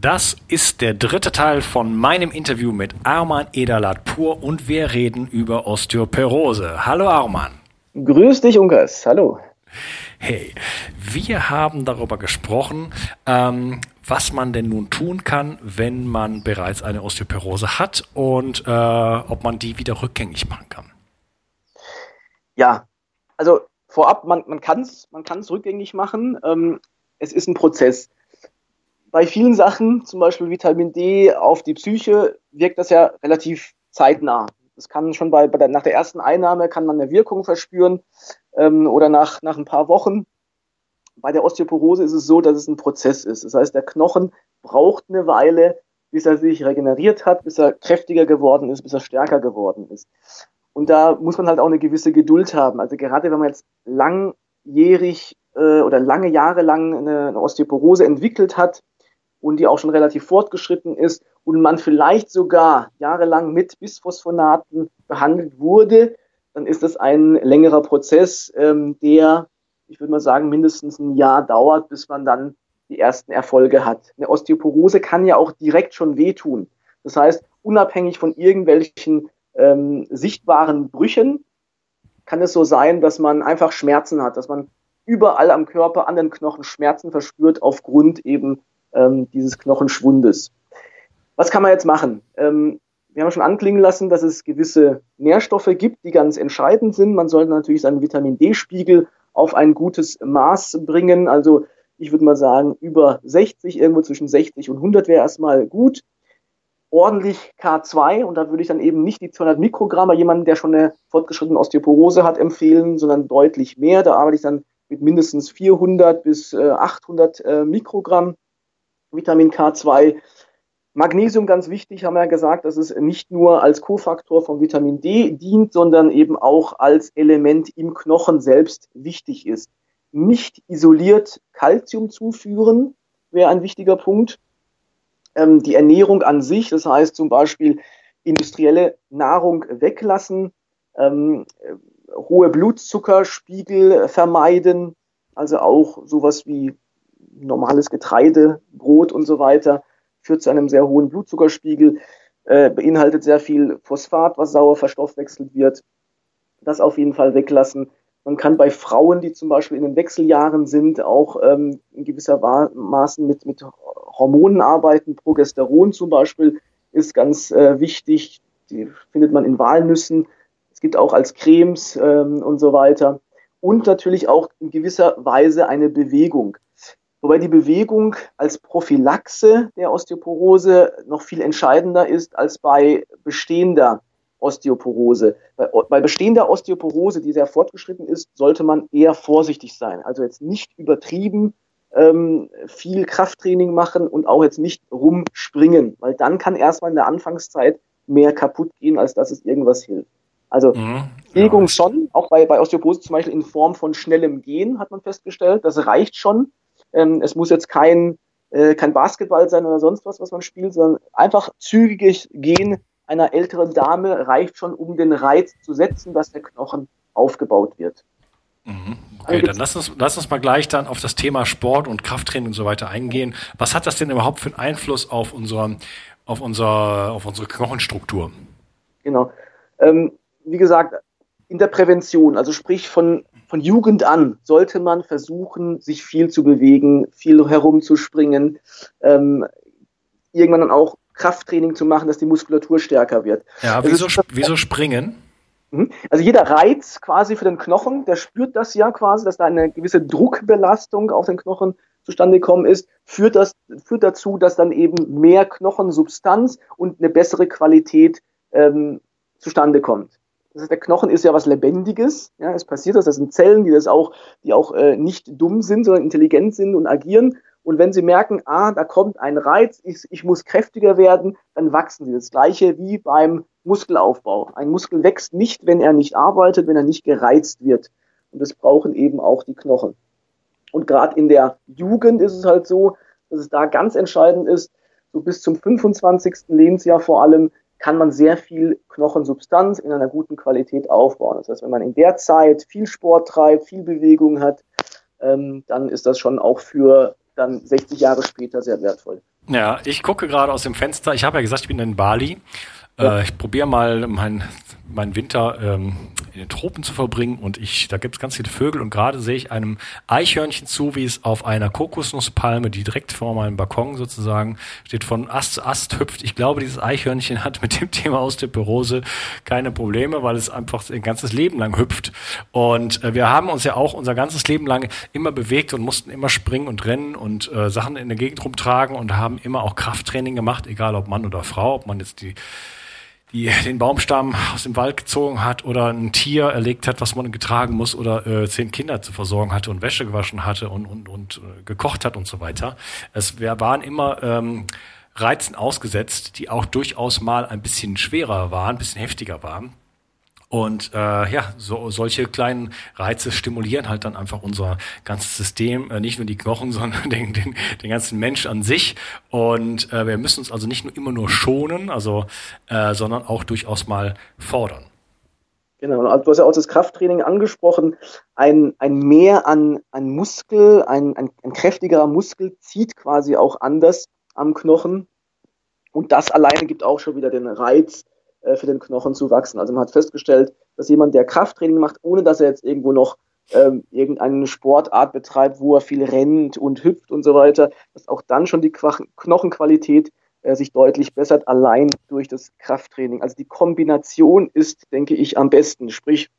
Das ist der dritte Teil von meinem Interview mit Arman Edalat Pur und wir reden über Osteoporose. Hallo Arman. Grüß dich, Unkas. Hallo. Hey, wir haben darüber gesprochen, ähm, was man denn nun tun kann, wenn man bereits eine Osteoporose hat und äh, ob man die wieder rückgängig machen kann. Ja, also vorab, man, man kann es man kann's rückgängig machen. Ähm, es ist ein Prozess bei vielen Sachen, zum Beispiel Vitamin D auf die Psyche, wirkt das ja relativ zeitnah. Das kann schon bei, bei der, nach der ersten Einnahme kann man eine Wirkung verspüren ähm, oder nach, nach ein paar Wochen. Bei der Osteoporose ist es so, dass es ein Prozess ist. Das heißt, der Knochen braucht eine Weile, bis er sich regeneriert hat, bis er kräftiger geworden ist, bis er stärker geworden ist. Und da muss man halt auch eine gewisse Geduld haben. Also gerade wenn man jetzt langjährig äh, oder lange Jahre lang eine, eine Osteoporose entwickelt hat, und die auch schon relativ fortgeschritten ist und man vielleicht sogar jahrelang mit Bisphosphonaten behandelt wurde, dann ist das ein längerer Prozess, ähm, der, ich würde mal sagen, mindestens ein Jahr dauert, bis man dann die ersten Erfolge hat. Eine Osteoporose kann ja auch direkt schon wehtun. Das heißt, unabhängig von irgendwelchen ähm, sichtbaren Brüchen kann es so sein, dass man einfach Schmerzen hat, dass man überall am Körper, an den Knochen Schmerzen verspürt aufgrund eben ähm, dieses Knochenschwundes. Was kann man jetzt machen? Ähm, wir haben schon anklingen lassen, dass es gewisse Nährstoffe gibt, die ganz entscheidend sind. Man sollte natürlich seinen Vitamin D-Spiegel auf ein gutes Maß bringen. Also ich würde mal sagen, über 60, irgendwo zwischen 60 und 100 wäre erstmal gut. Ordentlich K2 und da würde ich dann eben nicht die 200 Mikrogramm bei jemandem, der schon eine fortgeschrittene Osteoporose hat, empfehlen, sondern deutlich mehr. Da arbeite ich dann mit mindestens 400 bis 800 äh, Mikrogramm. Vitamin K2. Magnesium ganz wichtig, haben wir ja gesagt, dass es nicht nur als Kofaktor von Vitamin D dient, sondern eben auch als Element im Knochen selbst wichtig ist. Nicht isoliert Kalzium zuführen wäre ein wichtiger Punkt. Ähm, die Ernährung an sich, das heißt zum Beispiel industrielle Nahrung weglassen, ähm, hohe Blutzuckerspiegel vermeiden, also auch sowas wie normales Getreide, Brot und so weiter, führt zu einem sehr hohen Blutzuckerspiegel, äh, beinhaltet sehr viel Phosphat, was sauer verstoffwechselt wird. Das auf jeden Fall weglassen. Man kann bei Frauen, die zum Beispiel in den Wechseljahren sind, auch ähm, in gewisser Maßen mit, mit Hormonen arbeiten. Progesteron zum Beispiel ist ganz äh, wichtig. Die findet man in Walnüssen. Es gibt auch als Cremes ähm, und so weiter. Und natürlich auch in gewisser Weise eine Bewegung. Wobei die Bewegung als Prophylaxe der Osteoporose noch viel entscheidender ist als bei bestehender Osteoporose. Bei, bei, bestehender Osteoporose, die sehr fortgeschritten ist, sollte man eher vorsichtig sein. Also jetzt nicht übertrieben ähm, viel Krafttraining machen und auch jetzt nicht rumspringen, weil dann kann erstmal in der Anfangszeit mehr kaputt gehen, als dass es irgendwas hilft. Also mhm, Bewegung ja. schon, auch bei, bei Osteoporose zum Beispiel in Form von schnellem Gehen hat man festgestellt, das reicht schon. Ähm, es muss jetzt kein, äh, kein Basketball sein oder sonst was, was man spielt, sondern einfach zügiges Gehen einer älteren Dame reicht schon, um den Reiz zu setzen, dass der Knochen aufgebaut wird. Mhm. Okay, dann lass uns, lass uns mal gleich dann auf das Thema Sport und Krafttraining und so weiter eingehen. Was hat das denn überhaupt für einen Einfluss auf, unsere, auf, unser, auf unsere Knochenstruktur? Genau. Ähm, wie gesagt, in der Prävention, also sprich von, von Jugend an, sollte man versuchen, sich viel zu bewegen, viel herumzuspringen, ähm, irgendwann dann auch Krafttraining zu machen, dass die Muskulatur stärker wird. Ja, wieso, wieso springen? Mhm. Also jeder Reiz quasi für den Knochen, der spürt das ja quasi, dass da eine gewisse Druckbelastung auf den Knochen zustande gekommen ist, führt, das, führt dazu, dass dann eben mehr Knochensubstanz und eine bessere Qualität ähm, zustande kommt. Das heißt, der Knochen ist ja was Lebendiges. Ja, es passiert das. Das sind Zellen, die das auch, die auch äh, nicht dumm sind, sondern intelligent sind und agieren. Und wenn sie merken, ah, da kommt ein Reiz, ich, ich muss kräftiger werden, dann wachsen sie. Das gleiche wie beim Muskelaufbau. Ein Muskel wächst nicht, wenn er nicht arbeitet, wenn er nicht gereizt wird. Und das brauchen eben auch die Knochen. Und gerade in der Jugend ist es halt so, dass es da ganz entscheidend ist, so bis zum 25. Lebensjahr vor allem kann man sehr viel Knochensubstanz in einer guten Qualität aufbauen. Das heißt, wenn man in der Zeit viel Sport treibt, viel Bewegung hat, ähm, dann ist das schon auch für dann 60 Jahre später sehr wertvoll. Ja, ich gucke gerade aus dem Fenster. Ich habe ja gesagt, ich bin in Bali. Ja. Äh, ich probiere mal meinen mein Winter ähm, in den Tropen zu verbringen und ich, da gibt es ganz viele Vögel und gerade sehe ich einem Eichhörnchen zu, wie es auf einer Kokosnusspalme, die direkt vor meinem Balkon sozusagen steht, von Ast zu Ast hüpft. Ich glaube, dieses Eichhörnchen hat mit dem Thema Osteoporose keine Probleme, weil es einfach ein ganzes Leben lang hüpft. Und äh, wir haben uns ja auch unser ganzes Leben lang immer bewegt und mussten immer springen und rennen und äh, Sachen in der Gegend rumtragen und haben immer auch Krafttraining gemacht, egal ob Mann oder Frau, ob man jetzt die die den Baumstamm aus dem Wald gezogen hat oder ein Tier erlegt hat, was man getragen muss oder äh, zehn Kinder zu versorgen hatte und Wäsche gewaschen hatte und, und, und äh, gekocht hat und so weiter. Es wir waren immer ähm, Reizen ausgesetzt, die auch durchaus mal ein bisschen schwerer waren, ein bisschen heftiger waren. Und äh, ja, so, solche kleinen Reize stimulieren halt dann einfach unser ganzes System, äh, nicht nur die Knochen, sondern den, den, den ganzen Mensch an sich. Und äh, wir müssen uns also nicht nur immer nur schonen, also, äh, sondern auch durchaus mal fordern. Genau, also du hast ja auch das Krafttraining angesprochen. Ein, ein Mehr an, an Muskel, ein, ein, ein kräftigerer Muskel zieht quasi auch anders am Knochen. Und das alleine gibt auch schon wieder den Reiz, äh, für den Knochen zu wachsen. Also man hat festgestellt, dass jemand, der Krafttraining macht, ohne dass er jetzt irgendwo noch ähm, irgendeine Sportart betreibt, wo er viel rennt und hüpft und so weiter, dass auch dann schon die Knochenqualität äh, sich deutlich bessert, allein durch das Krafttraining. Also die Kombination ist, denke ich, am besten. Sprich,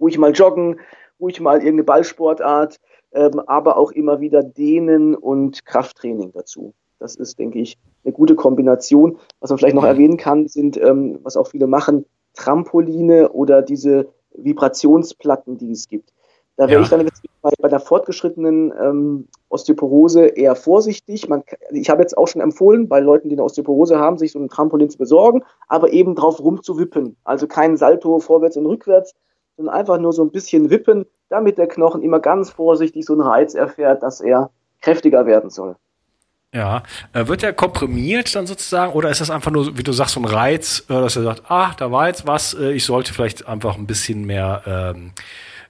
ruhig mal joggen, ruhig mal irgendeine Ballsportart, ähm, aber auch immer wieder Dehnen und Krafttraining dazu. Das ist, denke ich, eine gute Kombination. Was man vielleicht noch erwähnen kann, sind, ähm, was auch viele machen, Trampoline oder diese Vibrationsplatten, die es gibt. Da wäre ja. ich dann bei, bei der fortgeschrittenen ähm, Osteoporose eher vorsichtig. Man, ich habe jetzt auch schon empfohlen, bei Leuten, die eine Osteoporose haben, sich so ein Trampolin zu besorgen, aber eben drauf rumzuwippen. Also kein Salto vorwärts und rückwärts, sondern einfach nur so ein bisschen wippen, damit der Knochen immer ganz vorsichtig so einen Reiz erfährt, dass er kräftiger werden soll. Ja, äh, wird der komprimiert dann sozusagen oder ist das einfach nur, wie du sagst, so ein Reiz, äh, dass er sagt, ah, da war jetzt was, äh, ich sollte vielleicht einfach ein bisschen mehr ähm,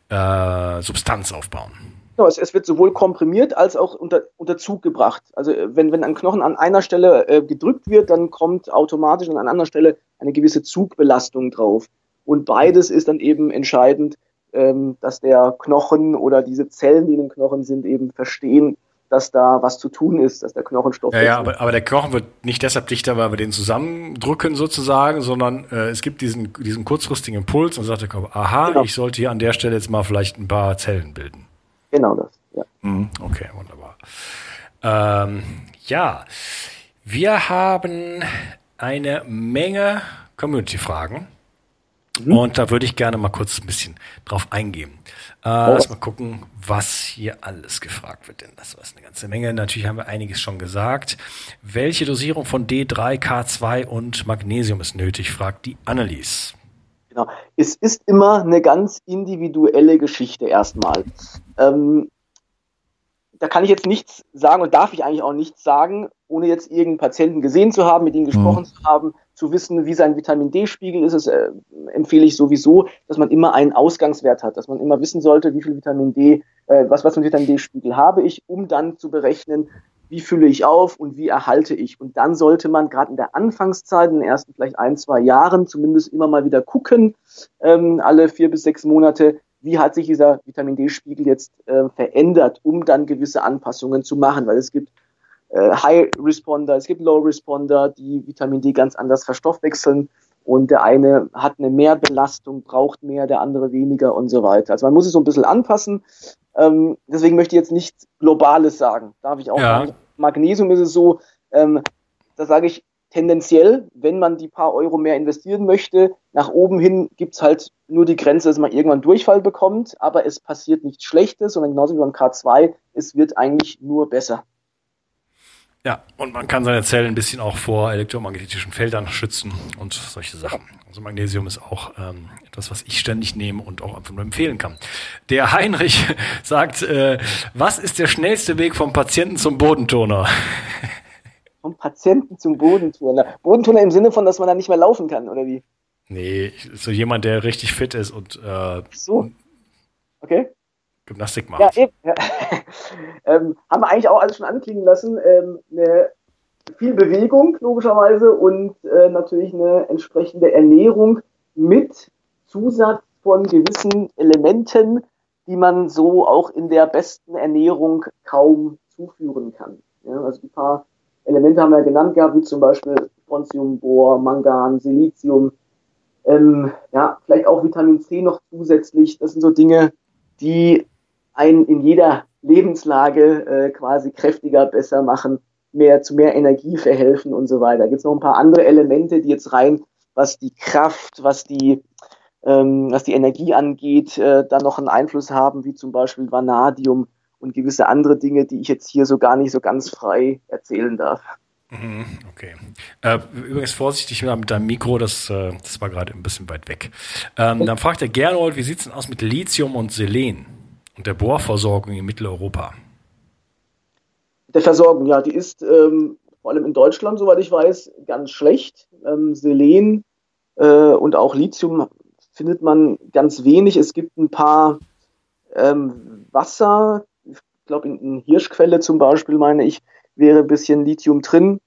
äh, Substanz aufbauen? Genau, es, es, wird sowohl komprimiert als auch unter, unter Zug gebracht. Also wenn, wenn ein Knochen an einer Stelle äh, gedrückt wird, dann kommt automatisch an einer anderen Stelle eine gewisse Zugbelastung drauf. Und beides ist dann eben entscheidend, ähm, dass der Knochen oder diese Zellen, die in den Knochen sind, eben verstehen, dass da was zu tun ist, dass der Knochenstoff. Ja, ja aber, aber der Knochen wird nicht deshalb dichter, weil wir den zusammendrücken sozusagen, sondern äh, es gibt diesen, diesen kurzfristigen Impuls und sagt der Körper, aha, genau. ich sollte hier an der Stelle jetzt mal vielleicht ein paar Zellen bilden. Genau das, ja. Mhm, okay, wunderbar. Ähm, ja, wir haben eine Menge Community-Fragen. Mhm. Und da würde ich gerne mal kurz ein bisschen drauf eingehen. Äh, oh. Lass mal gucken, was hier alles gefragt wird, denn das war eine ganze Menge. Natürlich haben wir einiges schon gesagt. Welche Dosierung von D3, K2 und Magnesium ist nötig, fragt die Annelies. Genau. Es ist immer eine ganz individuelle Geschichte erstmal. Ähm, da kann ich jetzt nichts sagen und darf ich eigentlich auch nichts sagen, ohne jetzt irgendeinen Patienten gesehen zu haben, mit ihm gesprochen mhm. zu haben, zu wissen, wie sein Vitamin D-Spiegel ist. Es äh, empfehle ich sowieso, dass man immer einen Ausgangswert hat, dass man immer wissen sollte, wie viel Vitamin D, äh, was, was für einen Vitamin D-Spiegel habe ich, um dann zu berechnen, wie fülle ich auf und wie erhalte ich. Und dann sollte man gerade in der Anfangszeit, in den ersten vielleicht ein, zwei Jahren, zumindest immer mal wieder gucken, ähm, alle vier bis sechs Monate, wie hat sich dieser Vitamin D-Spiegel jetzt äh, verändert, um dann gewisse Anpassungen zu machen, weil es gibt High Responder, es gibt Low Responder, die Vitamin D ganz anders verstoffwechseln und der eine hat eine Mehrbelastung, braucht mehr, der andere weniger und so weiter. Also man muss es so ein bisschen anpassen. Ähm, deswegen möchte ich jetzt nichts Globales sagen. Darf ich auch ja. sagen. Magnesium ist es so, ähm, da sage ich, tendenziell, wenn man die paar Euro mehr investieren möchte, nach oben hin gibt's halt nur die Grenze, dass man irgendwann Durchfall bekommt, aber es passiert nichts Schlechtes, sondern genauso wie beim K2, es wird eigentlich nur besser. Ja, und man kann seine Zellen ein bisschen auch vor elektromagnetischen Feldern schützen und solche Sachen. Also Magnesium ist auch ähm, etwas, was ich ständig nehme und auch einfach nur empfehlen kann. Der Heinrich sagt, äh, was ist der schnellste Weg vom Patienten zum Bodentoner? vom Patienten zum Bodenturner. Bodenturner im Sinne von, dass man dann nicht mehr laufen kann, oder wie? Nee, so jemand, der richtig fit ist und äh, so. Okay. Gymnastik macht. Ja, eben. Ja. ähm, haben wir eigentlich auch alles schon anklingen lassen. Ähm, eine, viel Bewegung, logischerweise, und äh, natürlich eine entsprechende Ernährung mit Zusatz von gewissen Elementen, die man so auch in der besten Ernährung kaum zuführen kann. Ja, also ein paar Elemente haben wir ja genannt gehabt, wie zum Beispiel Strontium, Bohr, Mangan, Silizium, ähm, ja, vielleicht auch Vitamin C noch zusätzlich. Das sind so Dinge, die einen in jeder Lebenslage äh, quasi kräftiger, besser machen, mehr zu mehr Energie verhelfen und so weiter. Gibt es noch ein paar andere Elemente, die jetzt rein, was die Kraft, was die ähm, was die Energie angeht, äh, dann noch einen Einfluss haben, wie zum Beispiel Vanadium, und gewisse andere Dinge, die ich jetzt hier so gar nicht so ganz frei erzählen darf. Mhm, okay. Äh, übrigens vorsichtig mit deinem Mikro, das, äh, das war gerade ein bisschen weit weg. Ähm, dann fragt der Gernold, wie sieht es denn aus mit Lithium und Selen der Bohrversorgung in Mitteleuropa? Der Versorgung, ja, die ist ähm, vor allem in Deutschland, soweit ich weiß, ganz schlecht. Ähm, Selen äh, und auch Lithium findet man ganz wenig. Es gibt ein paar ähm, Wasser, ich glaube, in, in Hirschquelle zum Beispiel, meine ich, wäre ein bisschen Lithium drin.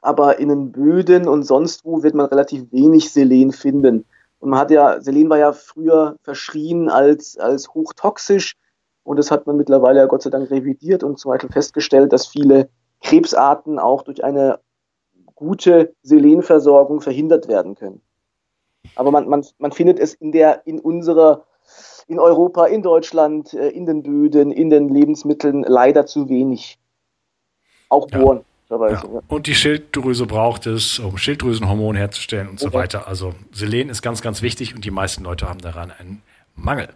Aber in den Böden und sonst wo wird man relativ wenig Selen finden. Und man hat ja, Selen war ja früher verschrien als, als hochtoxisch. Und das hat man mittlerweile ja Gott sei Dank revidiert und zum Beispiel festgestellt, dass viele Krebsarten auch durch eine gute Selenversorgung verhindert werden können. Aber man, man, man findet es in der, in unserer in Europa, in Deutschland, äh, in den Böden, in den Lebensmitteln leider zu wenig. Auch Bohren. Ja. Ja. Und die Schilddrüse braucht es, um Schilddrüsenhormon herzustellen und okay. so weiter. Also Selen ist ganz, ganz wichtig und die meisten Leute haben daran einen Mangel.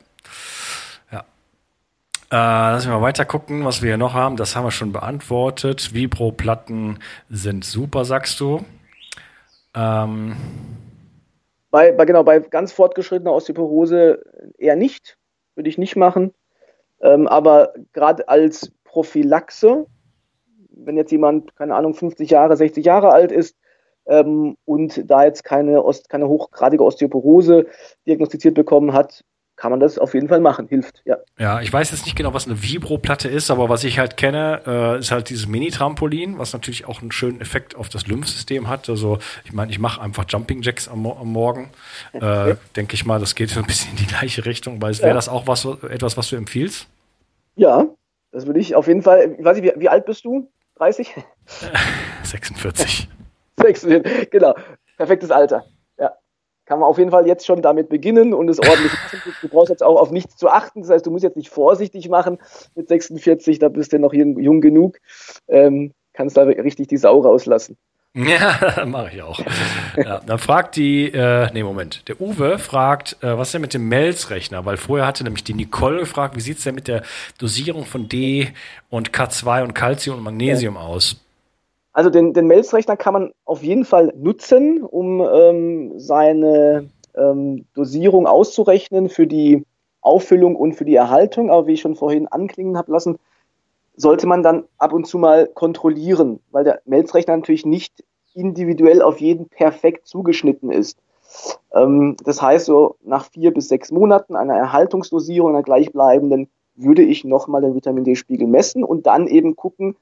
Äh, lass mich mal weiter gucken, was wir hier noch haben. Das haben wir schon beantwortet. Vibro-Platten sind super, sagst du. Ähm, bei, bei, genau, bei ganz fortgeschrittener Osteoporose eher nicht, würde ich nicht machen. Ähm, aber gerade als Prophylaxe, wenn jetzt jemand, keine Ahnung, 50 Jahre, 60 Jahre alt ist ähm, und da jetzt keine, keine hochgradige Osteoporose diagnostiziert bekommen hat, kann man das auf jeden Fall machen, hilft, ja. Ja, ich weiß jetzt nicht genau, was eine Vibro-Platte ist, aber was ich halt kenne, äh, ist halt dieses Mini-Trampolin, was natürlich auch einen schönen Effekt auf das Lymphsystem hat. Also ich meine, ich mache einfach Jumping Jacks am, am Morgen. Äh, Denke ich mal, das geht so ein bisschen in die gleiche Richtung. Weil wäre ja. das auch was, etwas, was du empfiehlst? Ja, das würde ich auf jeden Fall. Ich weiß nicht, wie, wie alt bist du? 30? 46. 46, genau. Perfektes Alter kann man auf jeden Fall jetzt schon damit beginnen und es ordentlich machen. Du brauchst jetzt auch auf nichts zu achten. Das heißt, du musst jetzt nicht vorsichtig machen mit 46, da bist du noch jung, jung genug. Ähm, kannst da richtig die Sau rauslassen. Ja, mache ich auch. Ja, dann fragt die, äh, nee, Moment, der Uwe fragt, äh, was ist denn mit dem Melz-Rechner? Weil vorher hatte nämlich die Nicole gefragt, wie sieht's denn mit der Dosierung von D und K2 und Calcium und Magnesium ja. aus? Also den, den Melz-Rechner kann man auf jeden Fall nutzen, um ähm, seine ähm, Dosierung auszurechnen für die Auffüllung und für die Erhaltung. Aber wie ich schon vorhin anklingen habe lassen, sollte man dann ab und zu mal kontrollieren, weil der Melzrechner natürlich nicht individuell auf jeden perfekt zugeschnitten ist. Ähm, das heißt, so nach vier bis sechs Monaten einer Erhaltungsdosierung, einer gleichbleibenden, würde ich nochmal den Vitamin D-Spiegel messen und dann eben gucken,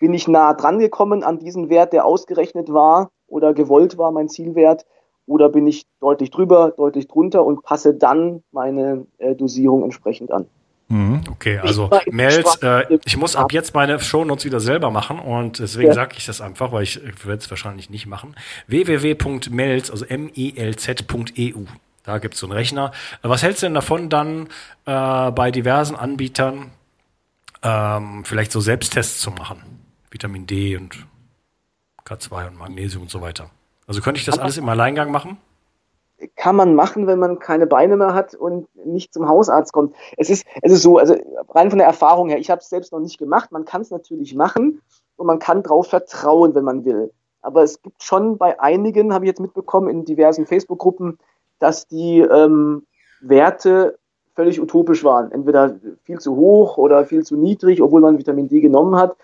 bin ich nah dran gekommen an diesen Wert, der ausgerechnet war oder gewollt war, mein Zielwert, oder bin ich deutlich drüber, deutlich drunter und passe dann meine äh, Dosierung entsprechend an. Mhm, okay, also Mails, äh, ich muss ab jetzt meine Shownotes wieder selber machen und deswegen ja. sage ich das einfach, weil ich, werde es wahrscheinlich nicht machen. www.melz, also M-E-L-Z.eu. Da gibt's so einen Rechner. Was hältst du denn davon, dann äh, bei diversen Anbietern ähm, vielleicht so Selbsttests zu machen? Vitamin D und K2 und Magnesium und so weiter. Also könnte ich das alles im Alleingang machen? Kann man machen, wenn man keine Beine mehr hat und nicht zum Hausarzt kommt. Es ist, es ist so, also rein von der Erfahrung her, ich habe es selbst noch nicht gemacht, man kann es natürlich machen und man kann darauf vertrauen, wenn man will. Aber es gibt schon bei einigen, habe ich jetzt mitbekommen, in diversen Facebook-Gruppen, dass die ähm, Werte völlig utopisch waren. Entweder viel zu hoch oder viel zu niedrig, obwohl man Vitamin D genommen hat.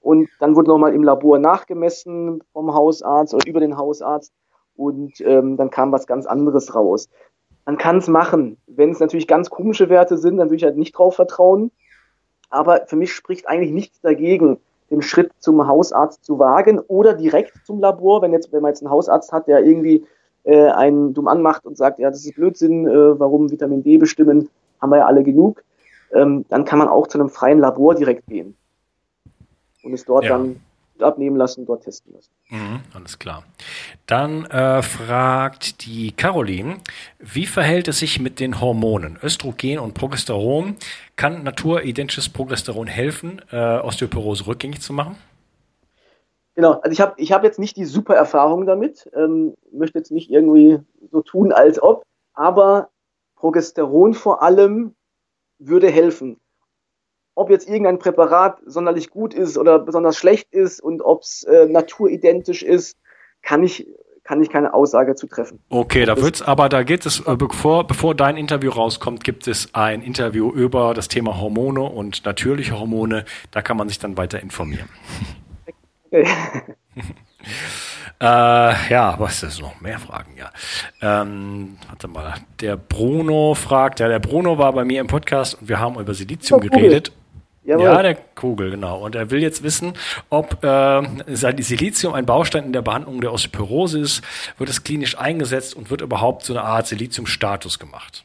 Und dann wurde nochmal im Labor nachgemessen vom Hausarzt oder über den Hausarzt und ähm, dann kam was ganz anderes raus. Man kann es machen. Wenn es natürlich ganz komische Werte sind, dann würde ich halt nicht drauf vertrauen. Aber für mich spricht eigentlich nichts dagegen, den Schritt zum Hausarzt zu wagen oder direkt zum Labor, wenn jetzt, wenn man jetzt einen Hausarzt hat, der irgendwie äh, einen dumm anmacht und sagt, ja, das ist Blödsinn, äh, warum Vitamin D bestimmen, haben wir ja alle genug, ähm, dann kann man auch zu einem freien Labor direkt gehen und es dort ja. dann abnehmen lassen, dort testen lassen. Mhm, alles klar. Dann äh, fragt die Caroline, wie verhält es sich mit den Hormonen Östrogen und Progesteron? Kann naturidentisches Progesteron helfen, äh, Osteoporose rückgängig zu machen? Genau, also ich habe ich hab jetzt nicht die super Erfahrung damit, ähm, möchte jetzt nicht irgendwie so tun, als ob, aber Progesteron vor allem würde helfen ob jetzt irgendein Präparat sonderlich gut ist oder besonders schlecht ist und ob es äh, naturidentisch ist, kann ich kann ich keine Aussage zu treffen. Okay, da wird's, aber da geht es, äh, bevor, bevor dein Interview rauskommt, gibt es ein Interview über das Thema Hormone und natürliche Hormone. Da kann man sich dann weiter informieren. Okay. Äh, ja, was ist noch mehr Fragen? Ja, ähm, warte mal. Der Bruno fragt, ja, der Bruno war bei mir im Podcast und wir haben über Silizium oh, geredet. Jawohl. Ja, der Kugel, genau. Und er will jetzt wissen, ob äh, Silizium ein Baustein in der Behandlung der Osteoporose ist, wird es klinisch eingesetzt und wird überhaupt so eine Art Silizium-Status gemacht?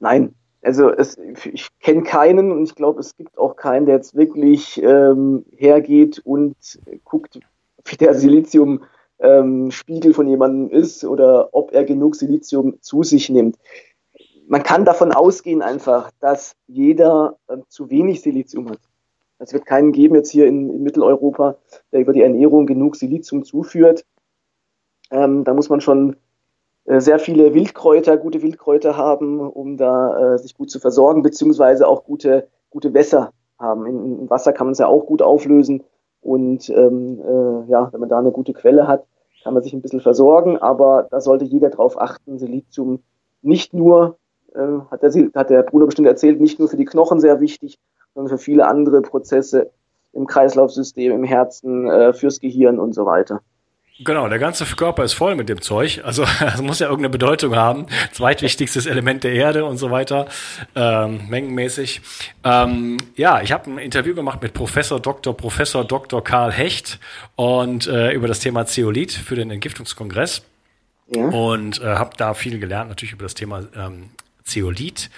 Nein, also es, ich kenne keinen und ich glaube, es gibt auch keinen, der jetzt wirklich ähm, hergeht und guckt, wie der Silizium-Spiegel ähm, von jemandem ist oder ob er genug Silizium zu sich nimmt man kann davon ausgehen einfach, dass jeder äh, zu wenig Silizium hat. Es wird keinen geben jetzt hier in, in Mitteleuropa, der über die Ernährung genug Silizium zuführt. Ähm, da muss man schon äh, sehr viele Wildkräuter, gute Wildkräuter haben, um da äh, sich gut zu versorgen, beziehungsweise auch gute, gute Wässer haben. In, in Wasser kann man es ja auch gut auflösen. Und ähm, äh, ja, wenn man da eine gute Quelle hat, kann man sich ein bisschen versorgen. Aber da sollte jeder darauf achten, Silizium nicht nur äh, hat, der, hat der Bruder bestimmt erzählt, nicht nur für die Knochen sehr wichtig, sondern für viele andere Prozesse im Kreislaufsystem, im Herzen, äh, fürs Gehirn und so weiter. Genau, der ganze Körper ist voll mit dem Zeug. Also es muss ja irgendeine Bedeutung haben. Zweitwichtigstes Element der Erde und so weiter, ähm, mengenmäßig. Ähm, ja, ich habe ein Interview gemacht mit Professor Dr. Professor Dr. Karl Hecht und äh, über das Thema Zeolit für den Entgiftungskongress. Ja. Und äh, habe da viel gelernt, natürlich über das Thema ähm, Zeolit.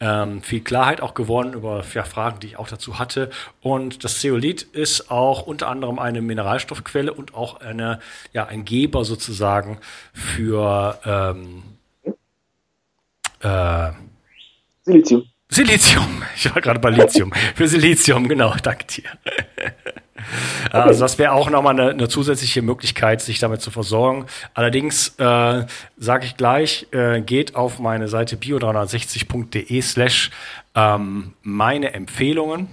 Ähm, viel Klarheit auch gewonnen über ja, Fragen, die ich auch dazu hatte. Und das Zeolit ist auch unter anderem eine Mineralstoffquelle und auch eine, ja, ein Geber sozusagen für ähm, äh, Silizium. Silizium. Ich war gerade bei Lithium. für Silizium, genau, danke dir. Okay. Also das wäre auch nochmal eine, eine zusätzliche Möglichkeit, sich damit zu versorgen. Allerdings äh, sage ich gleich, äh, geht auf meine Seite bio360.de slash ähm, meine Empfehlungen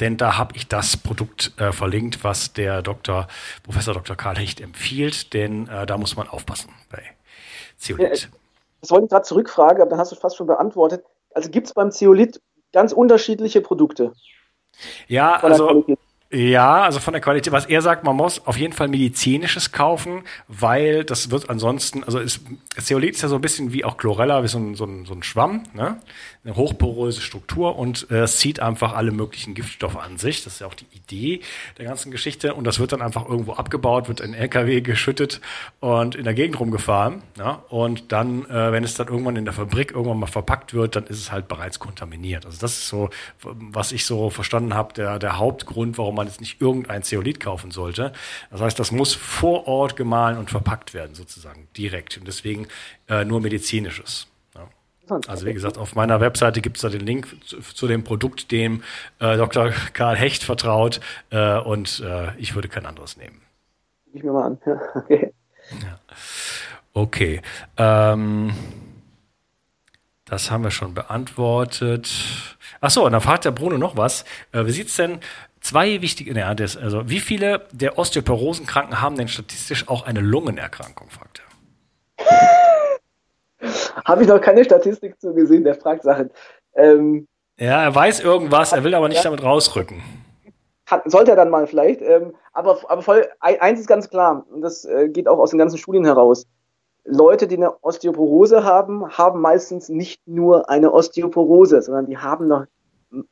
denn da habe ich das Produkt äh, verlinkt, was der Dr. Professor Dr. Karl Hecht empfiehlt, denn äh, da muss man aufpassen bei Zeolit. Ja, das wollte ich gerade zurückfragen, aber dann hast du fast schon beantwortet. Also gibt es beim Zeolit ganz unterschiedliche Produkte? Ja, also ja, also von der Qualität, was er sagt, man muss auf jeden Fall medizinisches kaufen, weil das wird ansonsten, also ist, Zeolit ist ja so ein bisschen wie auch Chlorella, wie so ein, so ein, so ein Schwamm, ne? eine hochporöse Struktur und äh, zieht einfach alle möglichen Giftstoffe an sich. Das ist ja auch die Idee der ganzen Geschichte und das wird dann einfach irgendwo abgebaut, wird in LKW geschüttet und in der Gegend rumgefahren. Ja? Und dann, äh, wenn es dann irgendwann in der Fabrik irgendwann mal verpackt wird, dann ist es halt bereits kontaminiert. Also das ist so, was ich so verstanden habe, der, der Hauptgrund, warum man jetzt nicht irgendein Zeolit kaufen sollte. Das heißt, das muss vor Ort gemahlen und verpackt werden, sozusagen direkt. Und deswegen äh, nur medizinisches. Also wie gesagt, auf meiner Webseite gibt es da den Link zu, zu dem Produkt, dem äh, Dr. Karl Hecht vertraut äh, und äh, ich würde kein anderes nehmen. Ich mir mal an. okay. Ja. Okay. Ähm, das haben wir schon beantwortet. Ach so, und dann fragt der Bruno noch was. Äh, wie sieht's denn zwei wichtige, ne, das, also wie viele der Osteoporosenkranken haben denn statistisch auch eine Lungenerkrankung, fragt er. Habe ich noch keine Statistik zu gesehen, der fragt Sachen. Ähm, ja, er weiß irgendwas, er will aber nicht ja, damit rausrücken. Hat, sollte er dann mal vielleicht. Ähm, aber, aber voll, eins ist ganz klar, und das äh, geht auch aus den ganzen Studien heraus. Leute, die eine Osteoporose haben, haben meistens nicht nur eine Osteoporose, sondern die haben noch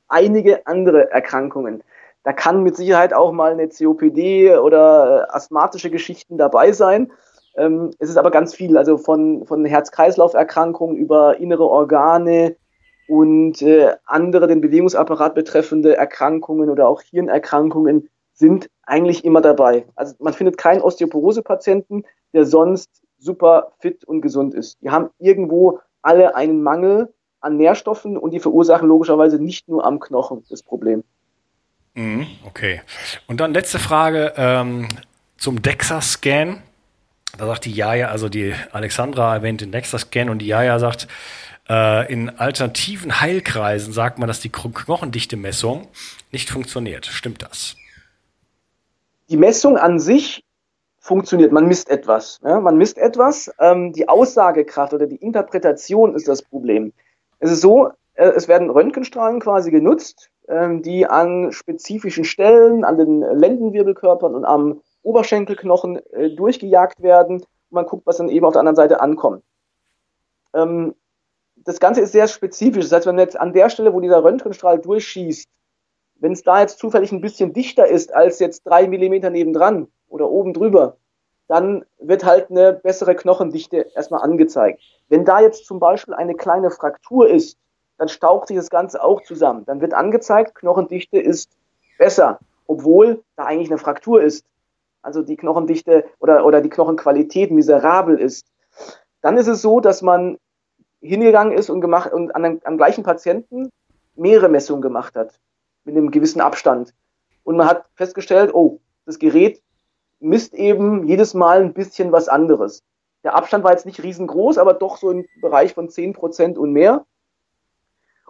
einige andere Erkrankungen. Da kann mit Sicherheit auch mal eine COPD oder äh, asthmatische Geschichten dabei sein. Ähm, es ist aber ganz viel, also von, von Herz-Kreislauf-Erkrankungen über innere Organe und äh, andere den Bewegungsapparat betreffende Erkrankungen oder auch Hirnerkrankungen sind eigentlich immer dabei. Also man findet keinen Osteoporose-Patienten, der sonst super fit und gesund ist. Die haben irgendwo alle einen Mangel an Nährstoffen und die verursachen logischerweise nicht nur am Knochen das Problem. Mhm, okay. Und dann letzte Frage ähm, zum DEXA-Scan. Da sagt die Jaja, also die Alexandra erwähnt den Nexus-Scan und die Jaja sagt, äh, in alternativen Heilkreisen sagt man, dass die Knochendichte-Messung nicht funktioniert. Stimmt das? Die Messung an sich funktioniert. Man misst etwas. Ja? Man misst etwas. Ähm, die Aussagekraft oder die Interpretation ist das Problem. Es ist so, äh, es werden Röntgenstrahlen quasi genutzt, die an spezifischen Stellen, an den Lendenwirbelkörpern und am Oberschenkelknochen äh, durchgejagt werden und man guckt, was dann eben auf der anderen Seite ankommt. Ähm, das Ganze ist sehr spezifisch. Das heißt, wenn jetzt an der Stelle, wo dieser Röntgenstrahl durchschießt, wenn es da jetzt zufällig ein bisschen dichter ist als jetzt drei Millimeter nebendran oder oben drüber, dann wird halt eine bessere Knochendichte erstmal angezeigt. Wenn da jetzt zum Beispiel eine kleine Fraktur ist, dann staucht sich das Ganze auch zusammen. Dann wird angezeigt, Knochendichte ist besser, obwohl da eigentlich eine Fraktur ist also die Knochendichte oder, oder die Knochenqualität miserabel ist, dann ist es so, dass man hingegangen ist und gemacht und an am gleichen Patienten mehrere Messungen gemacht hat mit einem gewissen Abstand. Und man hat festgestellt, oh, das Gerät misst eben jedes Mal ein bisschen was anderes. Der Abstand war jetzt nicht riesengroß, aber doch so im Bereich von 10% und mehr.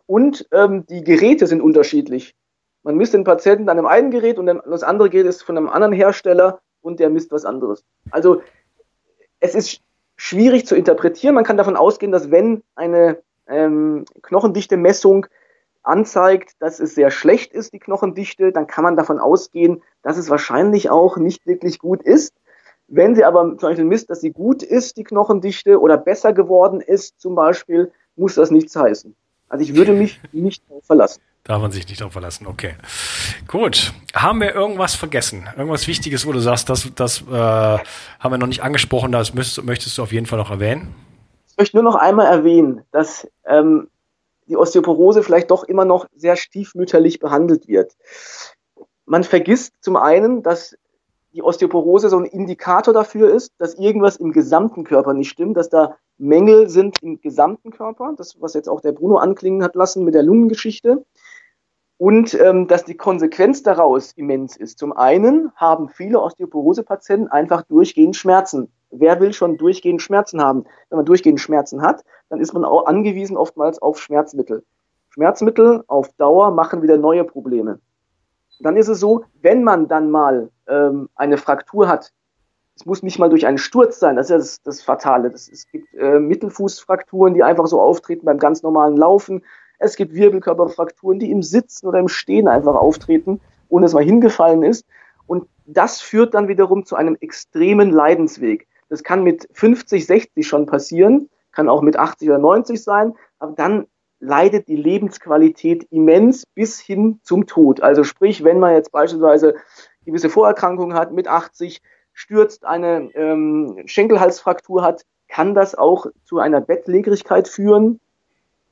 Und ähm, die Geräte sind unterschiedlich. Man misst den Patienten an einem einen Gerät und das andere Gerät ist von einem anderen Hersteller und der misst was anderes. Also es ist schwierig zu interpretieren. Man kann davon ausgehen, dass wenn eine ähm, Knochendichte-Messung anzeigt, dass es sehr schlecht ist, die Knochendichte, dann kann man davon ausgehen, dass es wahrscheinlich auch nicht wirklich gut ist. Wenn sie aber zum Beispiel misst, dass sie gut ist, die Knochendichte, oder besser geworden ist zum Beispiel, muss das nichts heißen. Also ich würde mich nicht darauf verlassen. Darf man sich nicht darauf verlassen. Okay. Gut. Haben wir irgendwas vergessen? Irgendwas Wichtiges, wo du sagst, das, das äh, haben wir noch nicht angesprochen, das müsstest, möchtest du auf jeden Fall noch erwähnen? Ich möchte nur noch einmal erwähnen, dass ähm, die Osteoporose vielleicht doch immer noch sehr stiefmütterlich behandelt wird. Man vergisst zum einen, dass die Osteoporose so ein Indikator dafür ist, dass irgendwas im gesamten Körper nicht stimmt, dass da Mängel sind im gesamten Körper, das was jetzt auch der Bruno anklingen hat lassen mit der Lungengeschichte. und ähm, dass die Konsequenz daraus immens ist. Zum einen haben viele Osteoporose-Patienten einfach durchgehend Schmerzen. Wer will schon durchgehend Schmerzen haben? Wenn man durchgehend Schmerzen hat, dann ist man auch angewiesen oftmals auf Schmerzmittel. Schmerzmittel auf Dauer machen wieder neue Probleme. Dann ist es so, wenn man dann mal ähm, eine Fraktur hat, es muss nicht mal durch einen Sturz sein, das ist ja das, das Fatale. Das, es gibt äh, Mittelfußfrakturen, die einfach so auftreten beim ganz normalen Laufen. Es gibt Wirbelkörperfrakturen, die im Sitzen oder im Stehen einfach auftreten, ohne dass man hingefallen ist. Und das führt dann wiederum zu einem extremen Leidensweg. Das kann mit 50, 60 schon passieren, kann auch mit 80 oder 90 sein, aber dann leidet die Lebensqualität immens bis hin zum Tod. Also sprich, wenn man jetzt beispielsweise gewisse Vorerkrankungen hat, mit 80 stürzt, eine ähm, Schenkelhalsfraktur hat, kann das auch zu einer Bettlägerigkeit führen,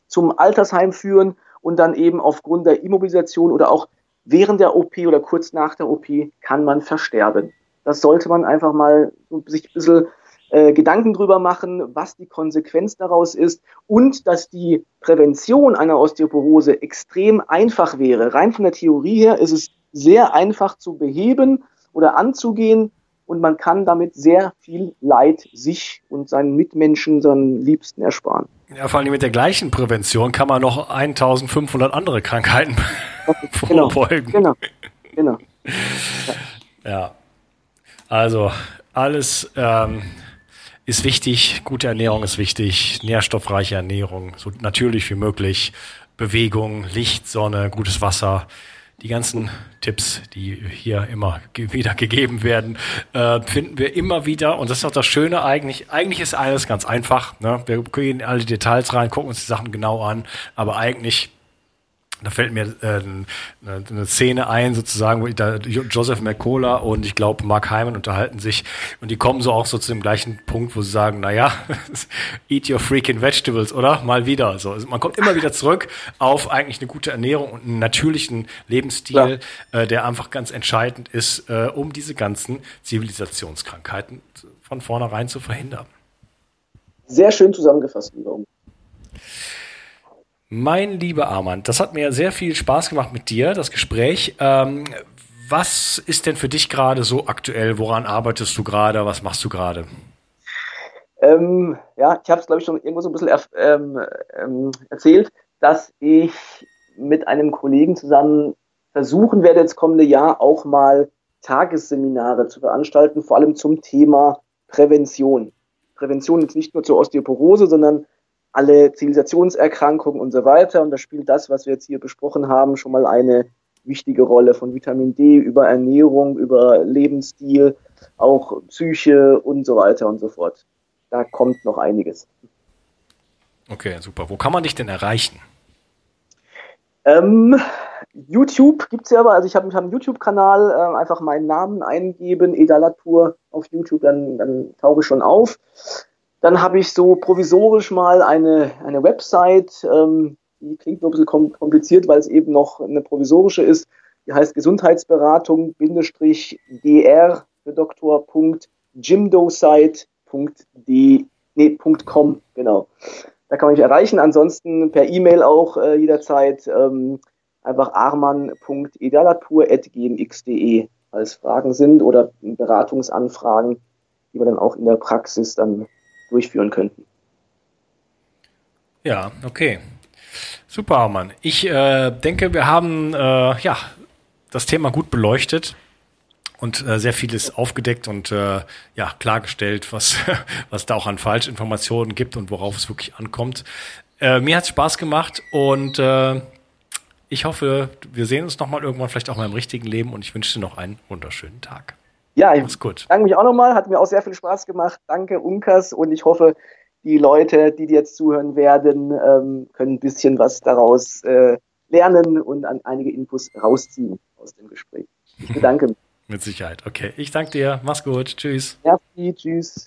zum Altersheim führen und dann eben aufgrund der Immobilisation oder auch während der OP oder kurz nach der OP kann man versterben. Das sollte man einfach mal sich ein bisschen äh, Gedanken drüber machen, was die Konsequenz daraus ist und dass die Prävention einer Osteoporose extrem einfach wäre. Rein von der Theorie her ist es sehr einfach zu beheben oder anzugehen und man kann damit sehr viel Leid sich und seinen Mitmenschen, seinen Liebsten ersparen. Ja, vor allem mit der gleichen Prävention kann man noch 1500 andere Krankheiten genau, vorbeugen. Genau, genau. Ja. ja. Also alles ähm, ist wichtig, gute Ernährung ist wichtig, nährstoffreiche Ernährung, so natürlich wie möglich, Bewegung, Licht, Sonne, gutes Wasser, die ganzen Tipps, die hier immer wieder gegeben werden, äh, finden wir immer wieder. Und das ist auch das Schöne eigentlich. Eigentlich ist alles ganz einfach. Ne? Wir gehen in alle Details rein, gucken uns die Sachen genau an. Aber eigentlich da fällt mir äh, eine, eine Szene ein, sozusagen, wo da Joseph McCola und ich glaube Mark Hyman unterhalten sich und die kommen so auch so zu dem gleichen Punkt, wo sie sagen, naja, eat your freaking vegetables, oder? Mal wieder. So, also man kommt immer wieder zurück auf eigentlich eine gute Ernährung und einen natürlichen Lebensstil, ja. äh, der einfach ganz entscheidend ist, äh, um diese ganzen Zivilisationskrankheiten von vornherein zu verhindern. Sehr schön zusammengefasst, wiederum. Mein lieber Armand, das hat mir sehr viel Spaß gemacht mit dir, das Gespräch. Ähm, was ist denn für dich gerade so aktuell? Woran arbeitest du gerade? Was machst du gerade? Ähm, ja, ich habe es, glaube ich, schon irgendwo so ein bisschen ähm, ähm, erzählt, dass ich mit einem Kollegen zusammen versuchen werde, jetzt kommende Jahr auch mal Tagesseminare zu veranstalten, vor allem zum Thema Prävention. Prävention jetzt nicht nur zur Osteoporose, sondern alle Zivilisationserkrankungen und so weiter. Und da spielt das, was wir jetzt hier besprochen haben, schon mal eine wichtige Rolle von Vitamin D über Ernährung, über Lebensstil, auch Psyche und so weiter und so fort. Da kommt noch einiges. Okay, super. Wo kann man dich denn erreichen? Ähm, YouTube gibt's ja aber, also ich habe hab einen YouTube-Kanal, äh, einfach meinen Namen eingeben, Edalatur auf YouTube, dann, dann tauche ich schon auf. Dann habe ich so provisorisch mal eine, eine Website, ähm, die klingt noch ein bisschen kompliziert, weil es eben noch eine provisorische ist. Die heißt Gesundheitsberatung-dr für Doktor.gymdosite.de nee, genau. Da kann man mich erreichen. Ansonsten per E-Mail auch äh, jederzeit ähm, einfach arman.edalatur.gmx.de, als Fragen sind oder Beratungsanfragen, die wir dann auch in der Praxis dann durchführen könnten. Ja, okay. Super, Mann. Ich äh, denke, wir haben äh, ja das Thema gut beleuchtet und äh, sehr vieles aufgedeckt und äh, ja klargestellt, was was da auch an Falschinformationen gibt und worauf es wirklich ankommt. Äh, mir hat es Spaß gemacht und äh, ich hoffe, wir sehen uns noch mal irgendwann, vielleicht auch mal im richtigen Leben und ich wünsche dir noch einen wunderschönen Tag. Ja, ich gut. danke mich auch nochmal. Hat mir auch sehr viel Spaß gemacht. Danke, Unkas. Und ich hoffe, die Leute, die dir jetzt zuhören werden, ähm, können ein bisschen was daraus äh, lernen und an einige Infos rausziehen aus dem Gespräch. Ich bedanke mich. Mit Sicherheit. Okay. Ich danke dir. Mach's gut. Tschüss. Merci. Tschüss.